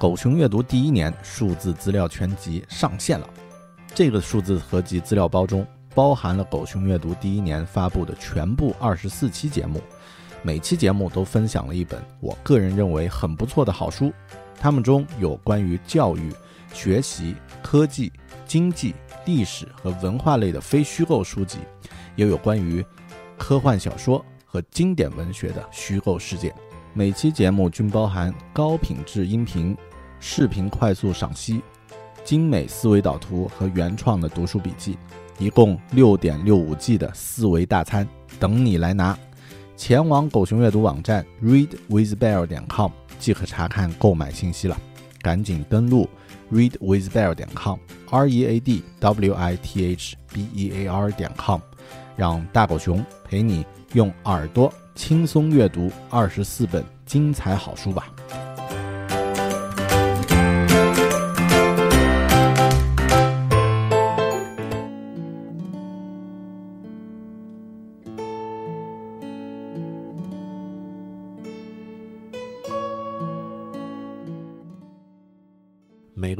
狗熊阅读第一年数字资料全集上线了。这个数字合集资料包中包含了狗熊阅读第一年发布的全部二十四期节目，每期节目都分享了一本我个人认为很不错的好书。它们中有关于教育、学习、科技、经济、历史和文化类的非虚构书籍，也有关于科幻小说和经典文学的虚构世界。每期节目均包含高品质音频。视频快速赏析、精美思维导图和原创的读书笔记，一共六点六五 G 的四维大餐等你来拿！前往狗熊阅读网站 readwithbear 点 com 即可查看购买信息了。赶紧登录 readwithbear 点 com，r e a d w i t h b e a r 点 com，让大狗熊陪你用耳朵轻松阅读二十四本精彩好书吧！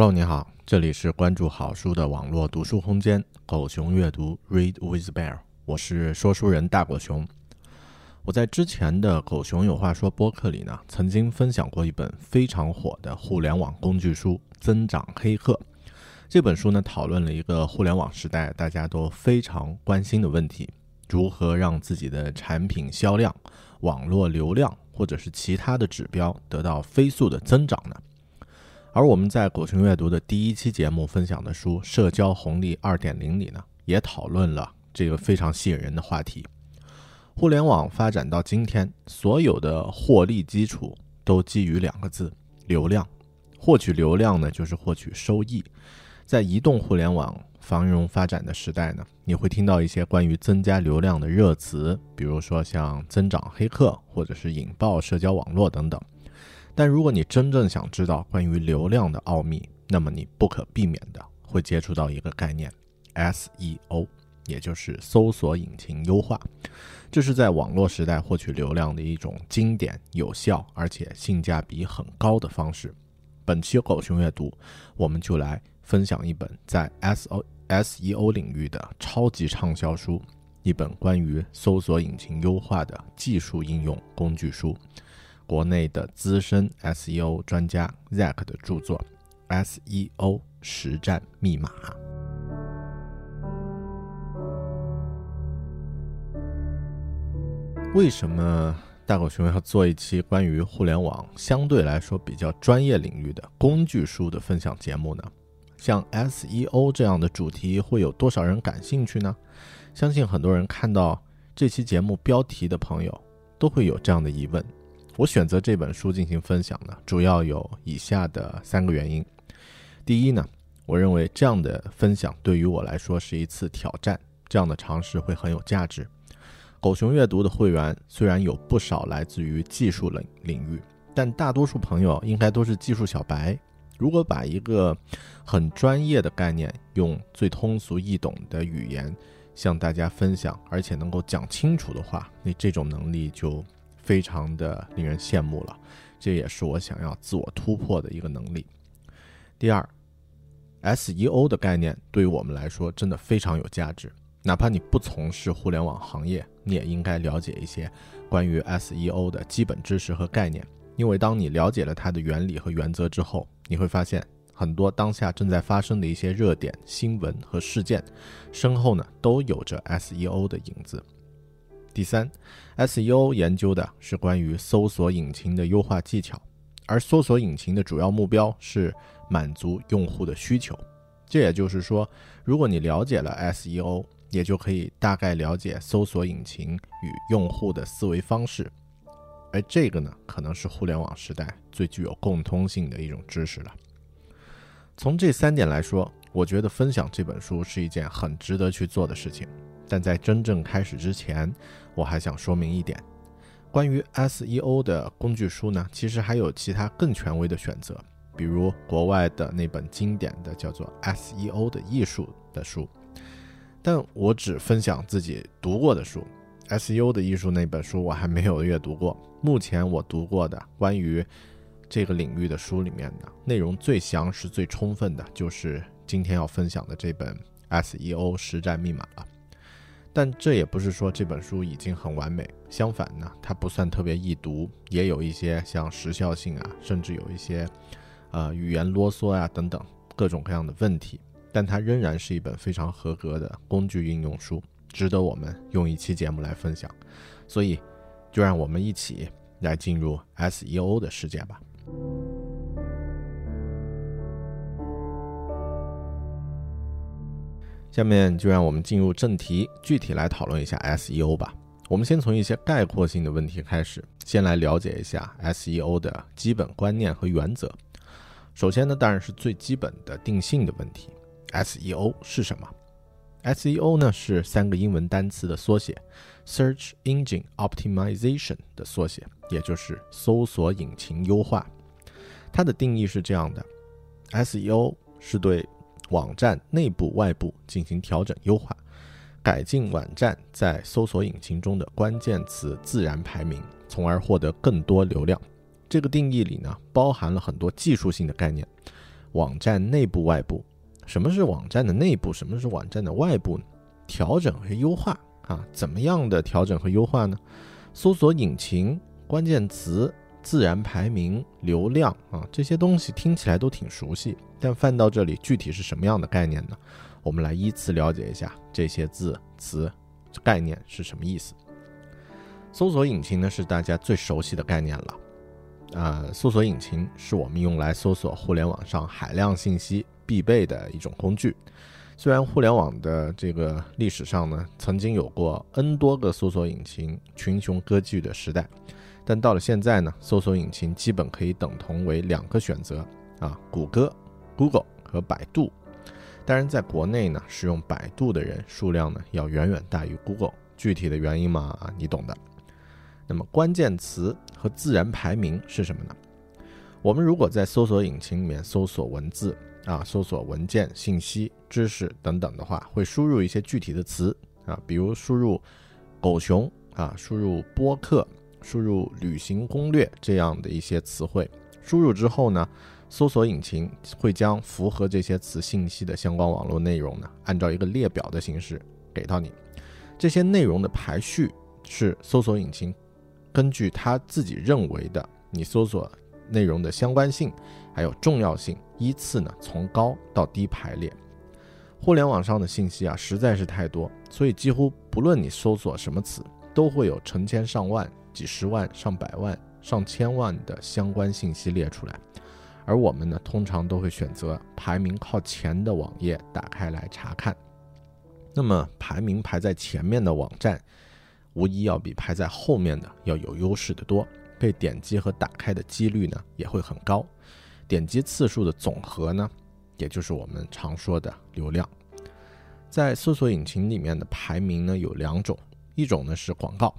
Hello，你好，这里是关注好书的网络读书空间——狗熊阅读 Read with Bear，我是说书人大狗熊。我在之前的《狗熊有话说》播客里呢，曾经分享过一本非常火的互联网工具书《增长黑客》。这本书呢，讨论了一个互联网时代大家都非常关心的问题：如何让自己的产品销量、网络流量或者是其他的指标得到飞速的增长呢？而我们在狗熊阅读的第一期节目分享的书《社交红利二点零》里呢，也讨论了这个非常吸引人的话题。互联网发展到今天，所有的获利基础都基于两个字：流量。获取流量呢，就是获取收益。在移动互联网繁荣发展的时代呢，你会听到一些关于增加流量的热词，比如说像增长黑客，或者是引爆社交网络等等。但如果你真正想知道关于流量的奥秘，那么你不可避免的会接触到一个概念，SEO，也就是搜索引擎优化。这是在网络时代获取流量的一种经典、有效而且性价比很高的方式。本期狗熊阅读，我们就来分享一本在 SO SEO 领域的超级畅销书，一本关于搜索引擎优化的技术应用工具书。国内的资深 SEO 专家 Zack 的著作《SEO 实战密码》。为什么大狗熊要做一期关于互联网相对来说比较专业领域的工具书的分享节目呢？像 SEO 这样的主题，会有多少人感兴趣呢？相信很多人看到这期节目标题的朋友，都会有这样的疑问。我选择这本书进行分享呢，主要有以下的三个原因。第一呢，我认为这样的分享对于我来说是一次挑战，这样的尝试会很有价值。狗熊阅读的会员虽然有不少来自于技术领领域，但大多数朋友应该都是技术小白。如果把一个很专业的概念用最通俗易懂的语言向大家分享，而且能够讲清楚的话，那这种能力就非常的令人羡慕了。这也是我想要自我突破的一个能力。第二，SEO 的概念对于我们来说真的非常有价值。哪怕你不从事互联网行业，你也应该了解一些关于 SEO 的基本知识和概念。因为当你了解了它的原理和原则之后，你会发现很多当下正在发生的一些热点新闻和事件，身后呢都有着 SEO 的影子。第三，SEO 研究的是关于搜索引擎的优化技巧，而搜索引擎的主要目标是满足用户的需求。这也就是说，如果你了解了 SEO，也就可以大概了解搜索引擎与用户的思维方式，而这个呢，可能是互联网时代最具有共通性的一种知识了。从这三点来说，我觉得分享这本书是一件很值得去做的事情。但在真正开始之前，我还想说明一点：关于 SEO 的工具书呢，其实还有其他更权威的选择，比如国外的那本经典的叫做《SEO 的艺术》的书。但我只分享自己读过的书，《SEO 的艺术》那本书我还没有阅读过。目前我读过的关于这个领域的书里面呢，内容最详实、最充分的，就是今天要分享的这本《SEO 实战密码》了。但这也不是说这本书已经很完美，相反呢，它不算特别易读，也有一些像时效性啊，甚至有一些呃语言啰嗦啊等等各种各样的问题。但它仍然是一本非常合格的工具应用书，值得我们用一期节目来分享。所以，就让我们一起来进入 SEO 的世界吧。下面就让我们进入正题，具体来讨论一下 SEO 吧。我们先从一些概括性的问题开始，先来了解一下 SEO 的基本观念和原则。首先呢，当然是最基本的定性的问题。SEO 是什么？SEO 呢是三个英文单词的缩写，Search Engine Optimization 的缩写，也就是搜索引擎优化。它的定义是这样的：SEO 是对网站内部、外部进行调整优化，改进网站在搜索引擎中的关键词自然排名，从而获得更多流量。这个定义里呢，包含了很多技术性的概念，网站内部、外部。什么是网站的内部？什么是网站的外部？调整和优化啊？怎么样的调整和优化呢？搜索引擎、关键词、自然排名、流量啊，这些东西听起来都挺熟悉，但翻到这里具体是什么样的概念呢？我们来依次了解一下这些字词概念是什么意思。搜索引擎呢，是大家最熟悉的概念了。呃，搜索引擎是我们用来搜索互联网上海量信息。必备的一种工具。虽然互联网的这个历史上呢，曾经有过 N 多个搜索引擎群雄割据的时代，但到了现在呢，搜索引擎基本可以等同为两个选择啊，谷歌、Google 和百度。当然，在国内呢，使用百度的人数量呢，要远远大于 Google。具体的原因嘛，你懂的。那么，关键词和自然排名是什么呢？我们如果在搜索引擎里面搜索文字。啊，搜索文件、信息、知识等等的话，会输入一些具体的词啊，比如输入“狗熊”啊，输入“播客”，输入“旅行攻略”这样的一些词汇。输入之后呢，搜索引擎会将符合这些词信息的相关网络内容呢，按照一个列表的形式给到你。这些内容的排序是搜索引擎根据他自己认为的你搜索内容的相关性。还有重要性，依次呢从高到低排列。互联网上的信息啊实在是太多，所以几乎不论你搜索什么词，都会有成千上万、几十万、上百万、上千万的相关信息列出来。而我们呢，通常都会选择排名靠前的网页打开来查看。那么排名排在前面的网站，无疑要比排在后面的要有优势的多，被点击和打开的几率呢也会很高。点击次数的总和呢，也就是我们常说的流量，在搜索引擎里面的排名呢有两种，一种呢是广告，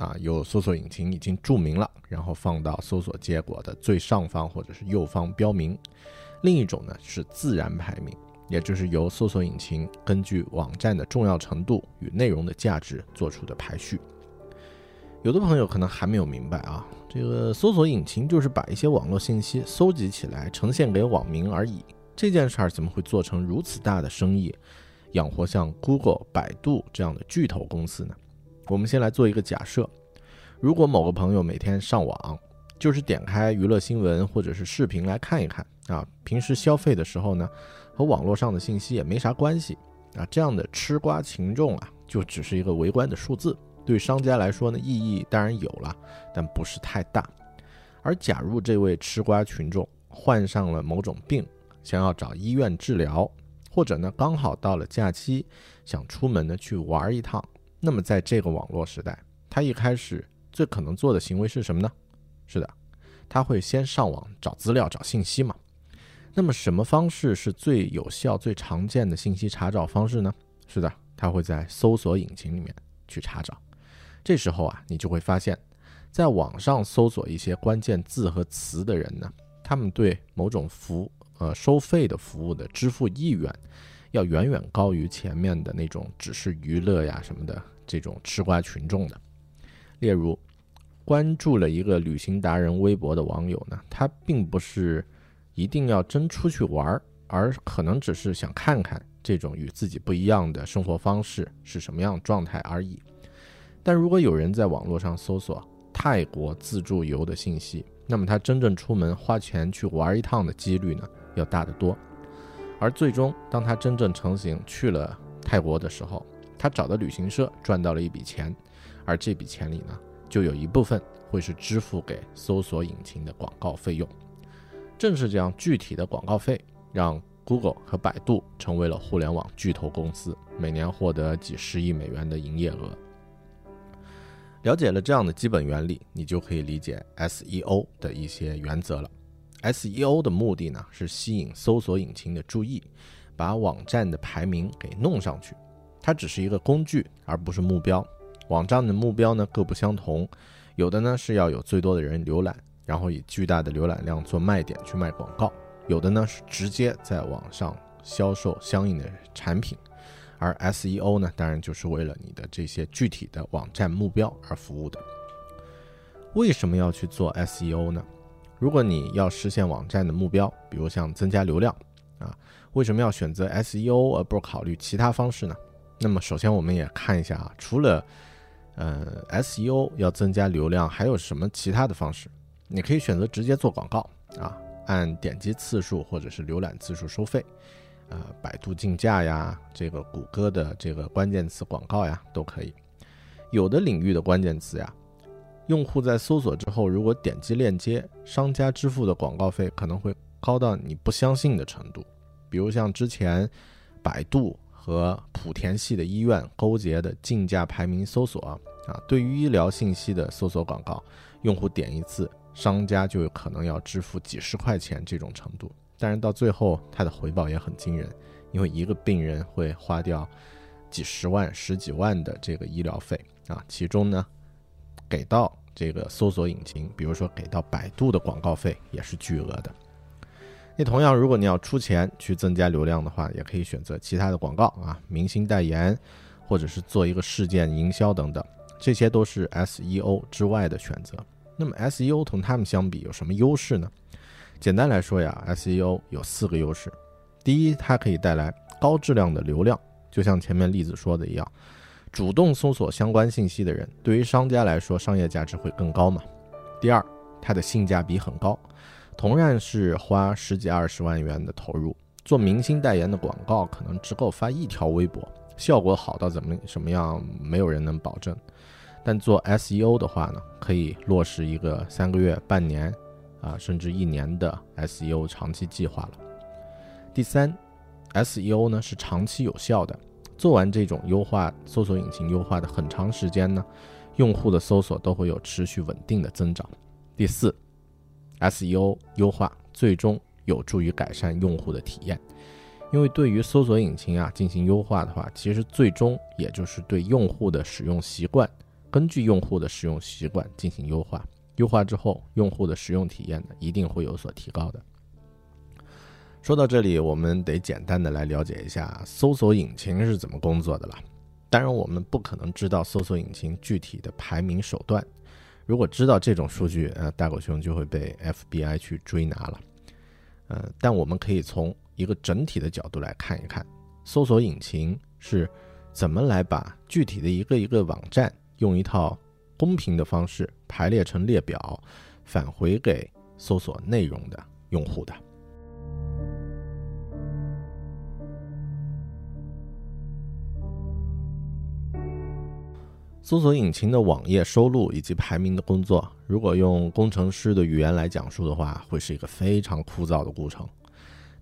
啊，有搜索引擎已经注明了，然后放到搜索结果的最上方或者是右方标明；另一种呢是自然排名，也就是由搜索引擎根据网站的重要程度与内容的价值做出的排序。有的朋友可能还没有明白啊，这个搜索引擎就是把一些网络信息搜集起来呈现给网民而已。这件事儿怎么会做成如此大的生意，养活像 Google、百度这样的巨头公司呢？我们先来做一个假设：如果某个朋友每天上网，就是点开娱乐新闻或者是视频来看一看啊，平时消费的时候呢，和网络上的信息也没啥关系啊，这样的吃瓜群众啊，就只是一个围观的数字。对商家来说呢，意义当然有了，但不是太大。而假如这位吃瓜群众患上了某种病，想要找医院治疗，或者呢刚好到了假期，想出门呢去玩一趟，那么在这个网络时代，他一开始最可能做的行为是什么呢？是的，他会先上网找资料、找信息嘛。那么什么方式是最有效、最常见的信息查找方式呢？是的，他会在搜索引擎里面去查找。这时候啊，你就会发现，在网上搜索一些关键字和词的人呢，他们对某种服呃收费的服务的支付意愿，要远远高于前面的那种只是娱乐呀什么的这种吃瓜群众的。例如，关注了一个旅行达人微博的网友呢，他并不是一定要真出去玩儿，而可能只是想看看这种与自己不一样的生活方式是什么样状态而已。但如果有人在网络上搜索泰国自助游的信息，那么他真正出门花钱去玩一趟的几率呢，要大得多。而最终，当他真正成型去了泰国的时候，他找的旅行社赚到了一笔钱，而这笔钱里呢，就有一部分会是支付给搜索引擎的广告费用。正是这样具体的广告费，让 Google 和百度成为了互联网巨头公司，每年获得几十亿美元的营业额。了解了这样的基本原理，你就可以理解 SEO 的一些原则了。SEO 的目的呢，是吸引搜索引擎的注意，把网站的排名给弄上去。它只是一个工具，而不是目标。网站的目标呢各不相同，有的呢是要有最多的人浏览，然后以巨大的浏览量做卖点去卖广告；有的呢是直接在网上销售相应的产品。而 SEO 呢，当然就是为了你的这些具体的网站目标而服务的。为什么要去做 SEO 呢？如果你要实现网站的目标，比如像增加流量啊，为什么要选择 SEO 而不考虑其他方式呢？那么首先我们也看一下啊，除了呃 SEO 要增加流量，还有什么其他的方式？你可以选择直接做广告啊，按点击次数或者是浏览次数收费。呃，百度竞价呀，这个谷歌的这个关键词广告呀，都可以。有的领域的关键词呀，用户在搜索之后，如果点击链接，商家支付的广告费可能会高到你不相信的程度。比如像之前百度和莆田系的医院勾结的竞价排名搜索啊，对于医疗信息的搜索广告，用户点一次，商家就有可能要支付几十块钱这种程度。但是到最后，它的回报也很惊人，因为一个病人会花掉几十万、十几万的这个医疗费啊，其中呢，给到这个搜索引擎，比如说给到百度的广告费也是巨额的。那同样，如果你要出钱去增加流量的话，也可以选择其他的广告啊，明星代言，或者是做一个事件营销等等，这些都是 SEO 之外的选择。那么 SEO 同他们相比有什么优势呢？简单来说呀，SEO 有四个优势。第一，它可以带来高质量的流量，就像前面例子说的一样，主动搜索相关信息的人，对于商家来说，商业价值会更高嘛。第二，它的性价比很高，同样是花十几二十万元的投入，做明星代言的广告，可能只够发一条微博，效果好到怎么什么样，没有人能保证。但做 SEO 的话呢，可以落实一个三个月、半年。啊，甚至一年的 SEO 长期计划了。第三，SEO 呢是长期有效的，做完这种优化，搜索引擎优化的很长时间呢，用户的搜索都会有持续稳定的增长。第四，SEO 优化最终有助于改善用户的体验，因为对于搜索引擎啊进行优化的话，其实最终也就是对用户的使用习惯，根据用户的使用习惯进行优化。优化之后，用户的使用体验呢一定会有所提高的。说到这里，我们得简单的来了解一下搜索引擎是怎么工作的了。当然，我们不可能知道搜索引擎具体的排名手段。如果知道这种数据，呃，大狗熊就会被 FBI 去追拿了。呃，但我们可以从一个整体的角度来看一看，搜索引擎是怎么来把具体的一个一个网站用一套公平的方式排列成列表，返回给搜索内容的用户的。搜索引擎的网页收录以及排名的工作，如果用工程师的语言来讲述的话，会是一个非常枯燥的过程。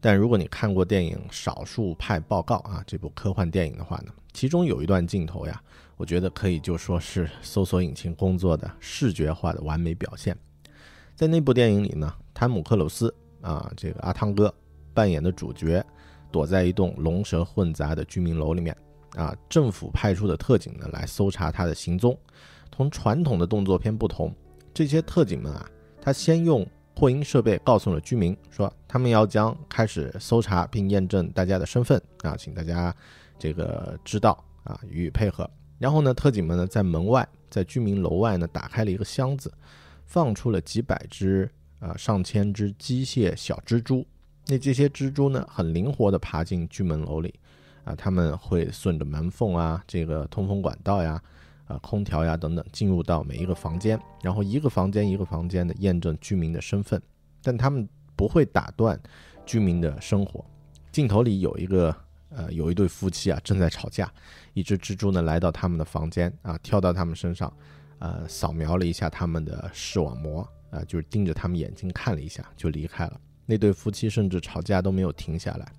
但如果你看过电影《少数派报告》啊，这部科幻电影的话呢，其中有一段镜头呀，我觉得可以就说是搜索引擎工作的视觉化的完美表现。在那部电影里呢，汤姆克鲁斯啊，这个阿汤哥扮演的主角，躲在一栋龙蛇混杂的居民楼里面。啊，政府派出的特警呢，来搜查他的行踪。同传统的动作片不同，这些特警们啊，他先用扩音设备告诉了居民，说他们要将开始搜查并验证大家的身份啊，请大家这个知道啊，予以配合。然后呢，特警们呢，在门外，在居民楼外呢，打开了一个箱子，放出了几百只啊，上千只机械小蜘蛛。那这些蜘蛛呢，很灵活地爬进居民楼里。啊，他们会顺着门缝啊，这个通风管道呀，啊，空调呀等等，进入到每一个房间，然后一个房间一个房间的验证居民的身份，但他们不会打断居民的生活。镜头里有一个呃，有一对夫妻啊正在吵架，一只蜘蛛呢来到他们的房间啊，跳到他们身上，呃，扫描了一下他们的视网膜啊，就是盯着他们眼睛看了一下就离开了。那对夫妻甚至吵架都没有停下来。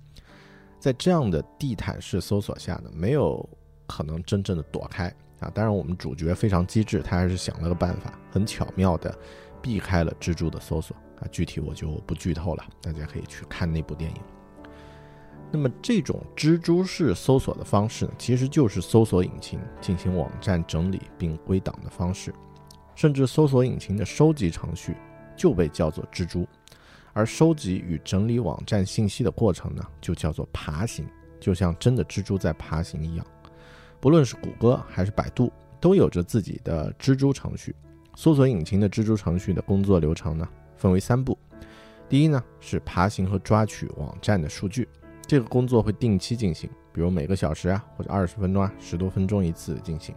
在这样的地毯式搜索下呢，没有可能真正的躲开啊！当然，我们主角非常机智，他还是想了个办法，很巧妙的避开了蜘蛛的搜索啊！具体我就不剧透了，大家可以去看那部电影。那么，这种蜘蛛式搜索的方式呢，其实就是搜索引擎进行网站整理并归档的方式，甚至搜索引擎的收集程序就被叫做蜘蛛。而收集与整理网站信息的过程呢，就叫做爬行，就像真的蜘蛛在爬行一样。不论是谷歌还是百度，都有着自己的蜘蛛程序。搜索引擎的蜘蛛程序的工作流程呢，分为三步。第一呢，是爬行和抓取网站的数据，这个工作会定期进行，比如每个小时啊，或者二十分钟啊，十多分钟一次进行。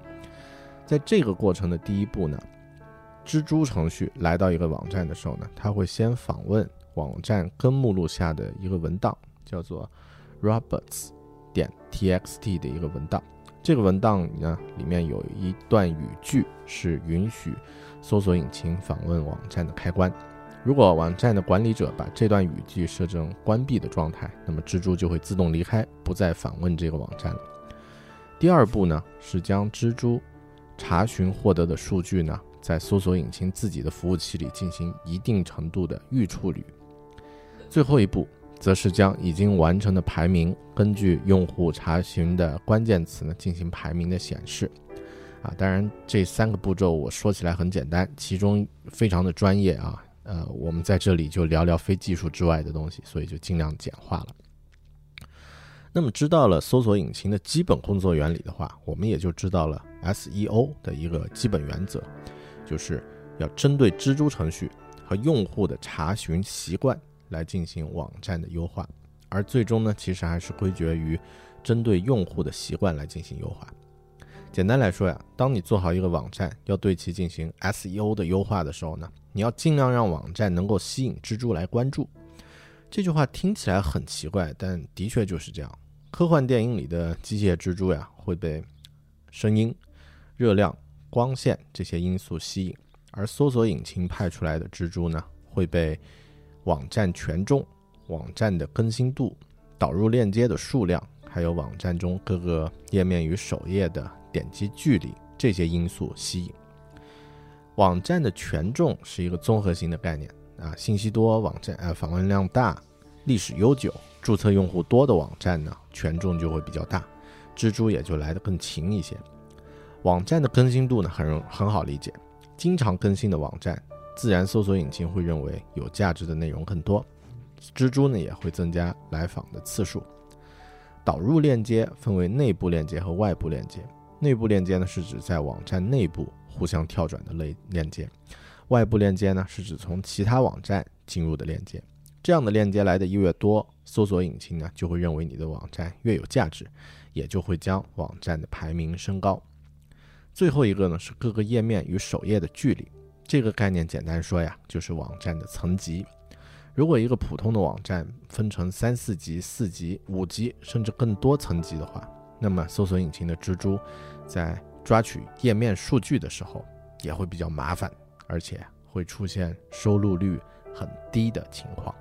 在这个过程的第一步呢，蜘蛛程序来到一个网站的时候呢，它会先访问。网站根目录下的一个文档叫做 Roberts 点 txt 的一个文档，这个文档呢里面有一段语句是允许搜索引擎访问网站的开关。如果网站的管理者把这段语句设成关闭的状态，那么蜘蛛就会自动离开，不再访问这个网站了。第二步呢是将蜘蛛查询获得的数据呢在搜索引擎自己的服务器里进行一定程度的预处理。最后一步，则是将已经完成的排名根据用户查询的关键词呢进行排名的显示。啊，当然这三个步骤我说起来很简单，其中非常的专业啊。呃，我们在这里就聊聊非技术之外的东西，所以就尽量简化了。那么知道了搜索引擎的基本工作原理的话，我们也就知道了 SEO 的一个基本原则，就是要针对蜘蛛程序和用户的查询习惯。来进行网站的优化，而最终呢，其实还是归结于针对用户的习惯来进行优化。简单来说呀，当你做好一个网站，要对其进行 SEO 的优化的时候呢，你要尽量让网站能够吸引蜘蛛来关注。这句话听起来很奇怪，但的确就是这样。科幻电影里的机械蜘蛛呀，会被声音、热量、光线这些因素吸引，而搜索引擎派出来的蜘蛛呢，会被网站权重、网站的更新度、导入链接的数量，还有网站中各个页面与首页的点击距离这些因素吸引。网站的权重是一个综合性的概念啊，信息多、网站呃访问量大、历史悠久、注册用户多的网站呢，权重就会比较大，蜘蛛也就来得更勤一些。网站的更新度呢，很容很好理解，经常更新的网站。自然搜索引擎会认为有价值的内容更多，蜘蛛呢也会增加来访的次数。导入链接分为内部链接和外部链接。内部链接呢是指在网站内部互相跳转的类链接，外部链接呢是指从其他网站进入的链接。这样的链接来的越多，搜索引擎呢就会认为你的网站越有价值，也就会将网站的排名升高。最后一个呢是各个页面与首页的距离。这个概念简单说呀，就是网站的层级。如果一个普通的网站分成三四级、四级、五级，甚至更多层级的话，那么搜索引擎的蜘蛛在抓取页面数据的时候也会比较麻烦，而且会出现收录率很低的情况。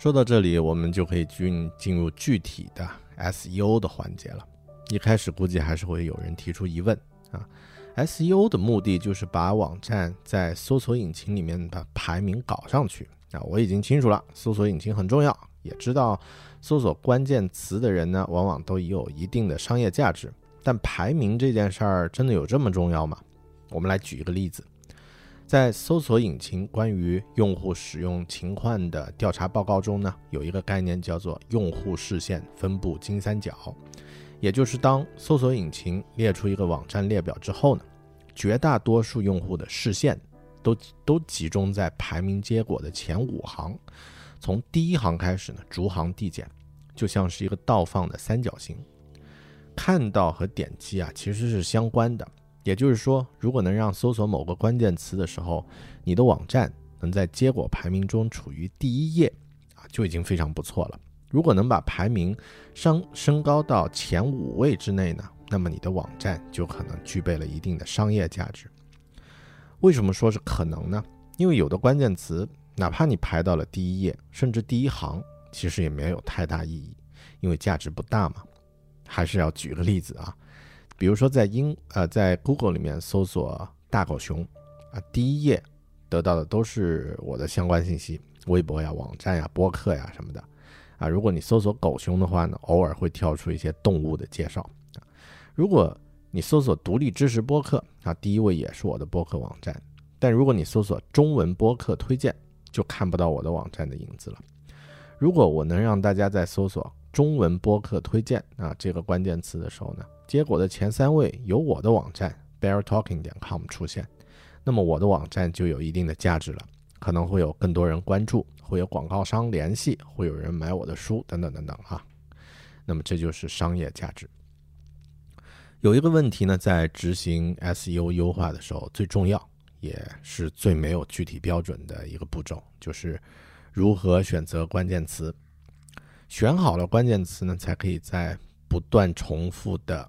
说到这里，我们就可以进进入具体的 SEO 的环节了。一开始估计还是会有人提出疑问啊，SEO 的目的就是把网站在搜索引擎里面的排名搞上去啊。我已经清楚了，搜索引擎很重要，也知道搜索关键词的人呢，往往都有一定的商业价值。但排名这件事儿真的有这么重要吗？我们来举一个例子。在搜索引擎关于用户使用情况的调查报告中呢，有一个概念叫做用户视线分布金三角，也就是当搜索引擎列出一个网站列表之后呢，绝大多数用户的视线都都集中在排名结果的前五行，从第一行开始呢，逐行递减，就像是一个倒放的三角形。看到和点击啊，其实是相关的。也就是说，如果能让搜索某个关键词的时候，你的网站能在结果排名中处于第一页，啊，就已经非常不错了。如果能把排名升升高到前五位之内呢，那么你的网站就可能具备了一定的商业价值。为什么说是可能呢？因为有的关键词，哪怕你排到了第一页，甚至第一行，其实也没有太大意义，因为价值不大嘛。还是要举个例子啊。比如说，在英呃，在 Google 里面搜索大狗熊，啊，第一页得到的都是我的相关信息，微博呀、网站呀、播客呀什么的，啊，如果你搜索狗熊的话呢，偶尔会跳出一些动物的介绍，啊，如果你搜索独立知识播客，啊，第一位也是我的播客网站，但如果你搜索中文播客推荐，就看不到我的网站的影子了。如果我能让大家在搜索中文播客推荐啊这个关键词的时候呢？结果的前三位有我的网站 beartalking 点 com 出现，那么我的网站就有一定的价值了，可能会有更多人关注，会有广告商联系，会有人买我的书等等等等啊。那么这就是商业价值。有一个问题呢，在执行 SEO 优化的时候，最重要也是最没有具体标准的一个步骤，就是如何选择关键词。选好了关键词呢，才可以在不断重复的。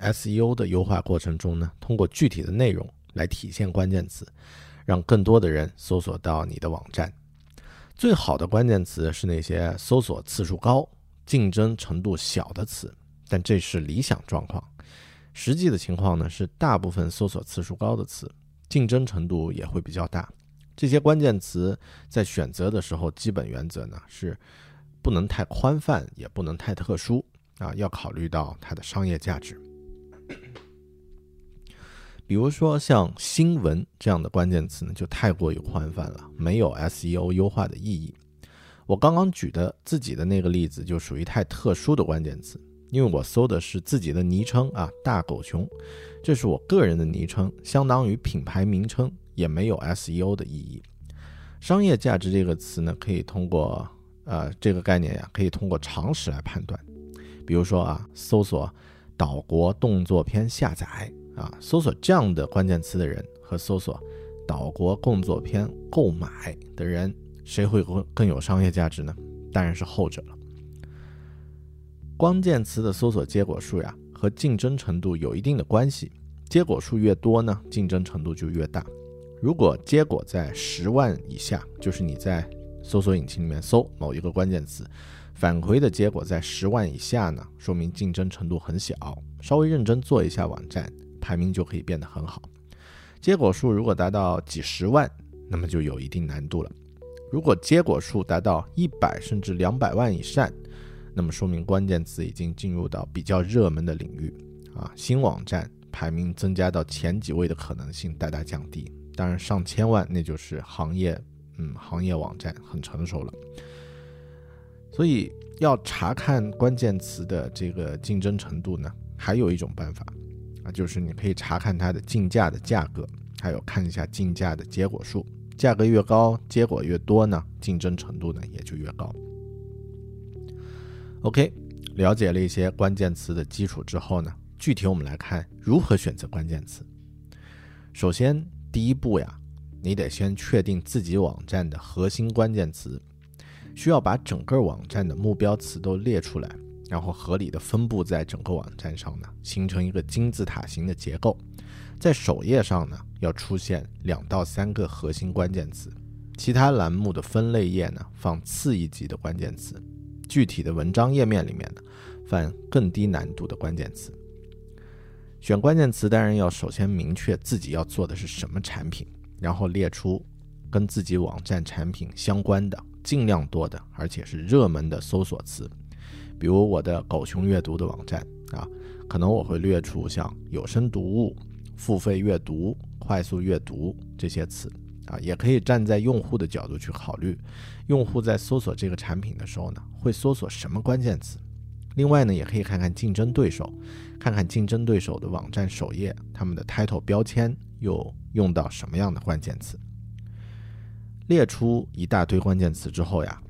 SEO 的优化过程中呢，通过具体的内容来体现关键词，让更多的人搜索到你的网站。最好的关键词是那些搜索次数高、竞争程度小的词，但这是理想状况。实际的情况呢是，大部分搜索次数高的词，竞争程度也会比较大。这些关键词在选择的时候，基本原则呢是不能太宽泛，也不能太特殊。啊，要考虑到它的商业价值。比如说像新闻这样的关键词呢，就太过于宽泛了，没有 SEO 优化的意义。我刚刚举的自己的那个例子就属于太特殊的关键词，因为我搜的是自己的昵称啊，大狗熊，这是我个人的昵称，相当于品牌名称，也没有 SEO 的意义。商业价值这个词呢，可以通过呃这个概念呀，可以通过常识来判断。比如说啊，搜索“岛国动作片下载”啊，搜索这样的关键词的人和搜索“岛国动作片购买”的人，谁会更更有商业价值呢？当然是后者了。关键词的搜索结果数呀，和竞争程度有一定的关系。结果数越多呢，竞争程度就越大。如果结果在十万以下，就是你在搜索引擎里面搜某一个关键词。返回的结果在十万以下呢，说明竞争程度很小。稍微认真做一下网站，排名就可以变得很好。结果数如果达到几十万，那么就有一定难度了。如果结果数达到一百甚至两百万以上，那么说明关键词已经进入到比较热门的领域啊，新网站排名增加到前几位的可能性大大降低。当然，上千万那就是行业，嗯，行业网站很成熟了。所以要查看关键词的这个竞争程度呢，还有一种办法啊，就是你可以查看它的竞价的价格，还有看一下竞价的结果数。价格越高，结果越多呢，竞争程度呢也就越高。OK，了解了一些关键词的基础之后呢，具体我们来看如何选择关键词。首先，第一步呀，你得先确定自己网站的核心关键词，需要把整个网站的目标词都列出来，然后合理的分布在整个网站上呢，形成一个金字塔形的结构。在首页上呢，要出现两到三个核心关键词，其他栏目的分类页呢放次一级的关键词，具体的文章页面里面呢放更低难度的关键词。选关键词当然要首先明确自己要做的是什么产品，然后列出跟自己网站产品相关的尽量多的而且是热门的搜索词，比如我的狗熊阅读的网站啊，可能我会列出像有声读物。付费阅读、快速阅读这些词啊，也可以站在用户的角度去考虑，用户在搜索这个产品的时候呢，会搜索什么关键词？另外呢，也可以看看竞争对手，看看竞争对手的网站首页，他们的 title 标签又用到什么样的关键词？列出一大堆关键词之后呀，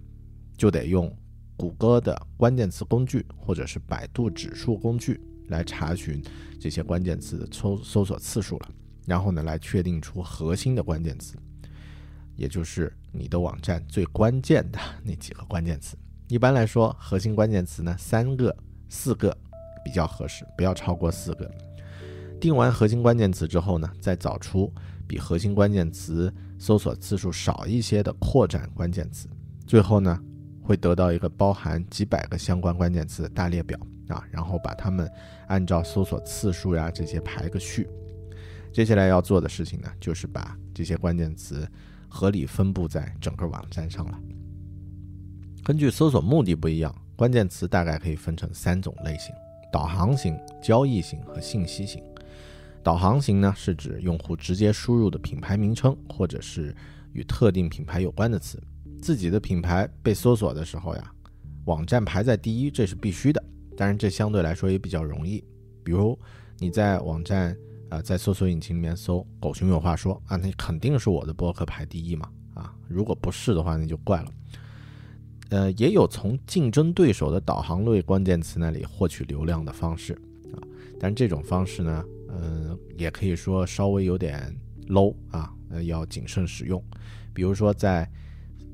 就得用谷歌的关键词工具或者是百度指数工具。来查询这些关键词的搜搜索次数了，然后呢，来确定出核心的关键词，也就是你的网站最关键的那几个关键词。一般来说，核心关键词呢，三个、四个比较合适，不要超过四个。定完核心关键词之后呢，再找出比核心关键词搜索次数少一些的扩展关键词，最后呢，会得到一个包含几百个相关关键词的大列表。啊，然后把它们按照搜索次数呀这些排个序。接下来要做的事情呢，就是把这些关键词合理分布在整个网站上了。根据搜索目的不一样，关键词大概可以分成三种类型：导航型、交易型和信息型。导航型呢，是指用户直接输入的品牌名称或者是与特定品牌有关的词。自己的品牌被搜索的时候呀，网站排在第一，这是必须的。当然，这相对来说也比较容易。比如你在网站啊，在搜索引擎里面搜“狗熊有话说”啊，那肯定是我的博客排第一嘛啊。如果不是的话，那就怪了。呃，也有从竞争对手的导航类关键词那里获取流量的方式啊，但这种方式呢，嗯，也可以说稍微有点 low 啊，呃，要谨慎使用。比如说在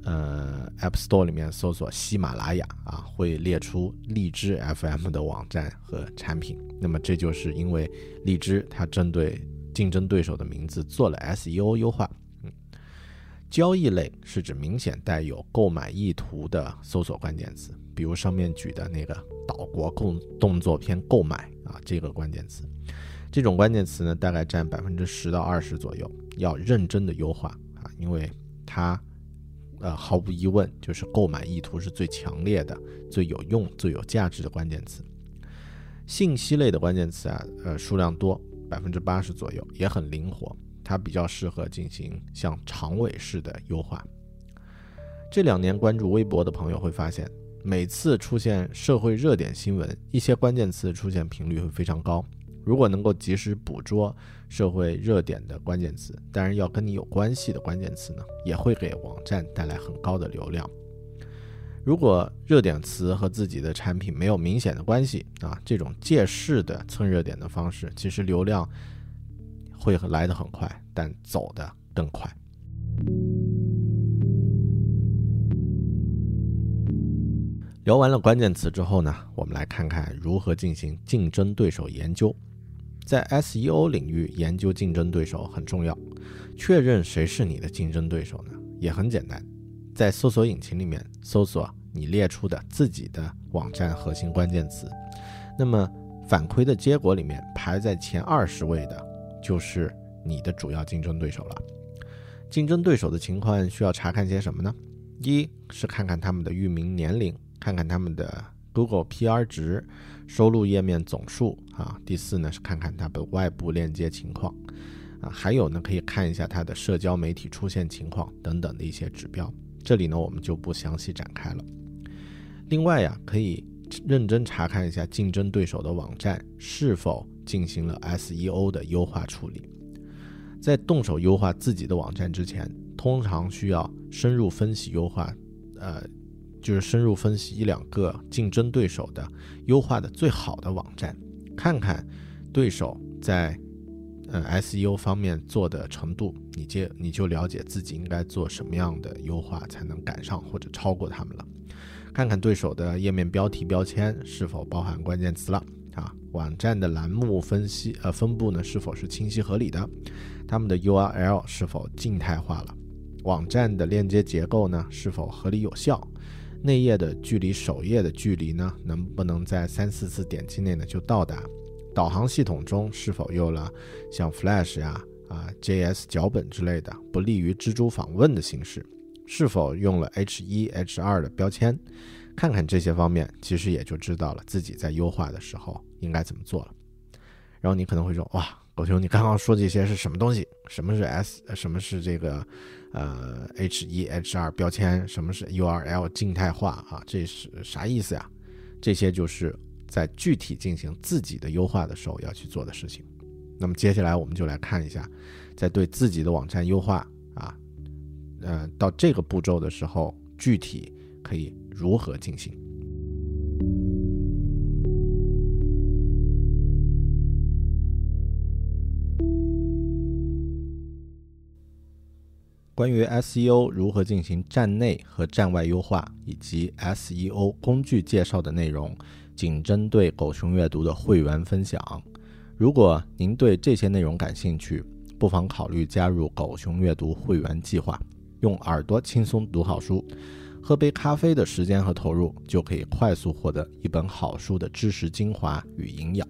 呃，App Store 里面搜索喜马拉雅啊，会列出荔枝 FM 的网站和产品。那么这就是因为荔枝它针对竞争对手的名字做了 SEO 优化。嗯，交易类是指明显带有购买意图的搜索关键词，比如上面举的那个岛国动动作片购买啊这个关键词。这种关键词呢，大概占百分之十到二十左右，要认真的优化啊，因为它。呃，毫无疑问，就是购买意图是最强烈的、最有用、最有价值的关键词。信息类的关键词啊，呃，数量多，百分之八十左右，也很灵活，它比较适合进行像长尾式的优化。这两年关注微博的朋友会发现，每次出现社会热点新闻，一些关键词出现频率会非常高。如果能够及时捕捉社会热点的关键词，当然要跟你有关系的关键词呢，也会给网站带来很高的流量。如果热点词和自己的产品没有明显的关系啊，这种借势的蹭热点的方式，其实流量会来得很快，但走得更快。聊完了关键词之后呢，我们来看看如何进行竞争对手研究。在 SEO 领域研究竞争对手很重要，确认谁是你的竞争对手呢？也很简单，在搜索引擎里面搜索你列出的自己的网站核心关键词，那么反馈的结果里面排在前二十位的，就是你的主要竞争对手了。竞争对手的情况需要查看些什么呢？一是看看他们的域名年龄，看看他们的 Google PR 值、收录页面总数啊。第四呢是看看它的外部链接情况啊，还有呢可以看一下它的社交媒体出现情况等等的一些指标。这里呢我们就不详细展开了。另外呀，可以认真查看一下竞争对手的网站是否进行了 SEO 的优化处理。在动手优化自己的网站之前，通常需要深入分析优化，呃，就是深入分析一两个竞争对手的优化的最好的网站，看看对手在呃 SEO 方面做的程度，你就你就了解自己应该做什么样的优化才能赶上或者超过他们了。看看对手的页面标题标签是否包含关键词了啊，网站的栏目分析呃分布呢是否是清晰合理的。他们的 URL 是否静态化了？网站的链接结构呢是否合理有效？内页的距离首页的距离呢能不能在三四次点击内呢就到达？导航系统中是否用了像 Flash 呀啊 JS 脚本之类的不利于蜘蛛访问的形式？是否用了 H1 H2 的标签？看看这些方面，其实也就知道了自己在优化的时候应该怎么做了。然后你可能会说，哇。狗熊，你刚刚说这些是什么东西？什么是 S？什么是这个呃 H 一 H 二标签？什么是 URL 静态化啊？这是啥意思呀？这些就是在具体进行自己的优化的时候要去做的事情。那么接下来我们就来看一下，在对自己的网站优化啊，呃，到这个步骤的时候，具体可以如何进行。关于 SEO 如何进行站内和站外优化，以及 SEO 工具介绍的内容，仅针对狗熊阅读的会员分享。如果您对这些内容感兴趣，不妨考虑加入狗熊阅读会员计划，用耳朵轻松读好书，喝杯咖啡的时间和投入，就可以快速获得一本好书的知识精华与营养。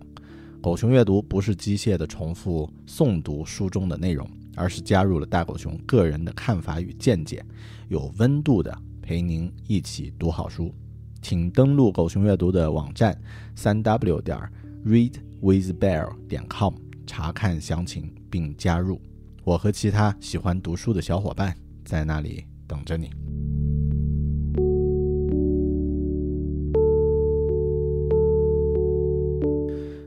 狗熊阅读不是机械的重复诵读书中的内容。而是加入了大狗熊个人的看法与见解，有温度的陪您一起读好书，请登录狗熊阅读的网站三 w 点 readwithbear 点 com 查看详情并加入。我和其他喜欢读书的小伙伴在那里等着你。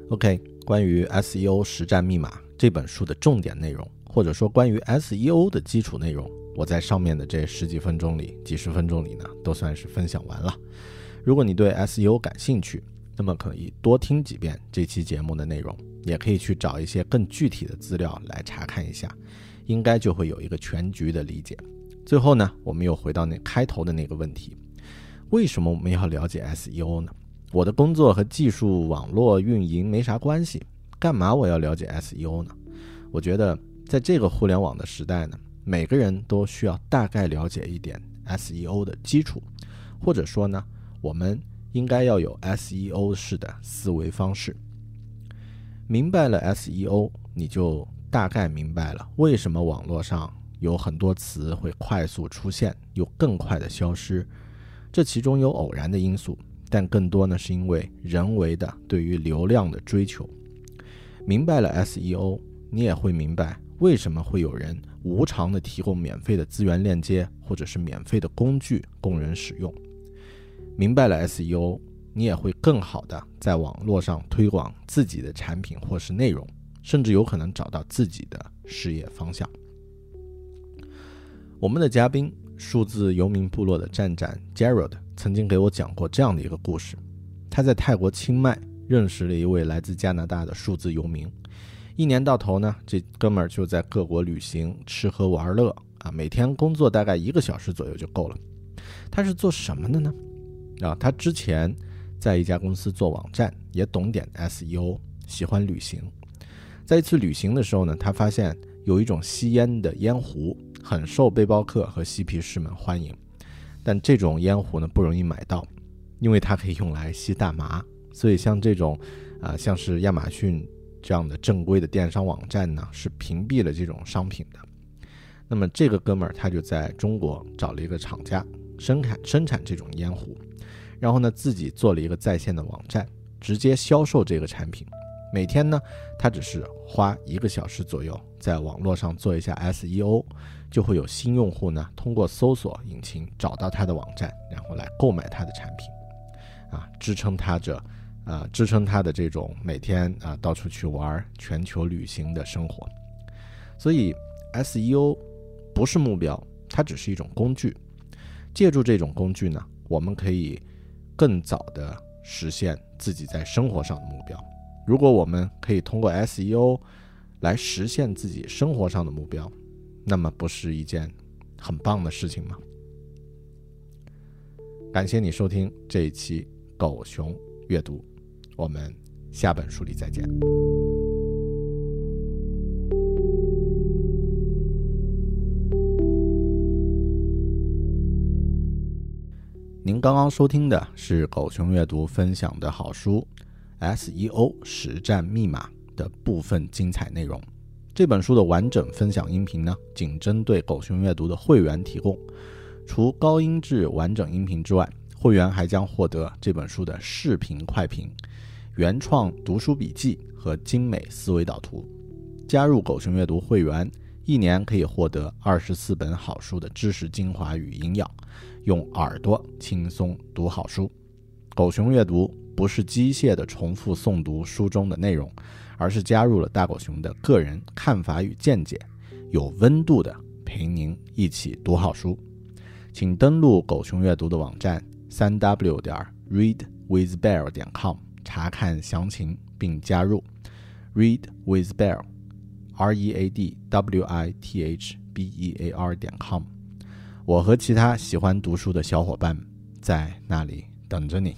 OK，关于 SEO 实战密码这本书的重点内容。或者说关于 SEO 的基础内容，我在上面的这十几分钟里、几十分钟里呢，都算是分享完了。如果你对 SEO 感兴趣，那么可以多听几遍这期节目的内容，也可以去找一些更具体的资料来查看一下，应该就会有一个全局的理解。最后呢，我们又回到那开头的那个问题：为什么我们要了解 SEO 呢？我的工作和技术网络运营没啥关系，干嘛我要了解 SEO 呢？我觉得。在这个互联网的时代呢，每个人都需要大概了解一点 SEO 的基础，或者说呢，我们应该要有 SEO 式的思维方式。明白了 SEO，你就大概明白了为什么网络上有很多词会快速出现又更快的消失。这其中有偶然的因素，但更多呢是因为人为的对于流量的追求。明白了 SEO，你也会明白。为什么会有人无偿的提供免费的资源链接，或者是免费的工具供人使用？明白了 SEO，你也会更好的在网络上推广自己的产品或是内容，甚至有可能找到自己的事业方向。我们的嘉宾，数字游民部落的站长 Jared 曾经给我讲过这样的一个故事：他在泰国清迈认识了一位来自加拿大的数字游民。一年到头呢，这哥们儿就在各国旅行、吃喝玩乐啊，每天工作大概一个小时左右就够了。他是做什么的呢？啊，他之前在一家公司做网站，也懂点 SEO，喜欢旅行。在一次旅行的时候呢，他发现有一种吸烟的烟壶很受背包客和嬉皮士们欢迎，但这种烟壶呢不容易买到，因为它可以用来吸大麻。所以像这种啊，像是亚马逊。这样的正规的电商网站呢，是屏蔽了这种商品的。那么这个哥们儿他就在中国找了一个厂家生产生产这种烟壶，然后呢自己做了一个在线的网站，直接销售这个产品。每天呢，他只是花一个小时左右在网络上做一下 SEO，就会有新用户呢通过搜索引擎找到他的网站，然后来购买他的产品，啊，支撑他着，啊，支撑他的这种每天啊到处去玩、全球旅行的生活。所以 SEO 不是目标，它只是一种工具。借助这种工具呢，我们可以更早的实现自己在生活上的目标。如果我们可以通过 SEO 来实现自己生活上的目标，那么不是一件很棒的事情吗？感谢你收听这一期狗熊阅读，我们下本书里再见。您刚刚收听的是狗熊阅读分享的好书。SEO 实战密码的部分精彩内容。这本书的完整分享音频呢，仅针对狗熊阅读的会员提供。除高音质完整音频之外，会员还将获得这本书的视频快评、原创读书笔记和精美思维导图。加入狗熊阅读会员，一年可以获得二十四本好书的知识精华与营养，用耳朵轻松读好书。狗熊阅读。不是机械的重复诵读书中的内容，而是加入了大狗熊的个人看法与见解，有温度的陪您一起读好书。请登录狗熊阅读的网站三 w 点 readwithbell 点 com 查看详情并加入 readwithbell，r e a d w i t h b e a r 点 com，。我和其他喜欢读书的小伙伴在那里等着你。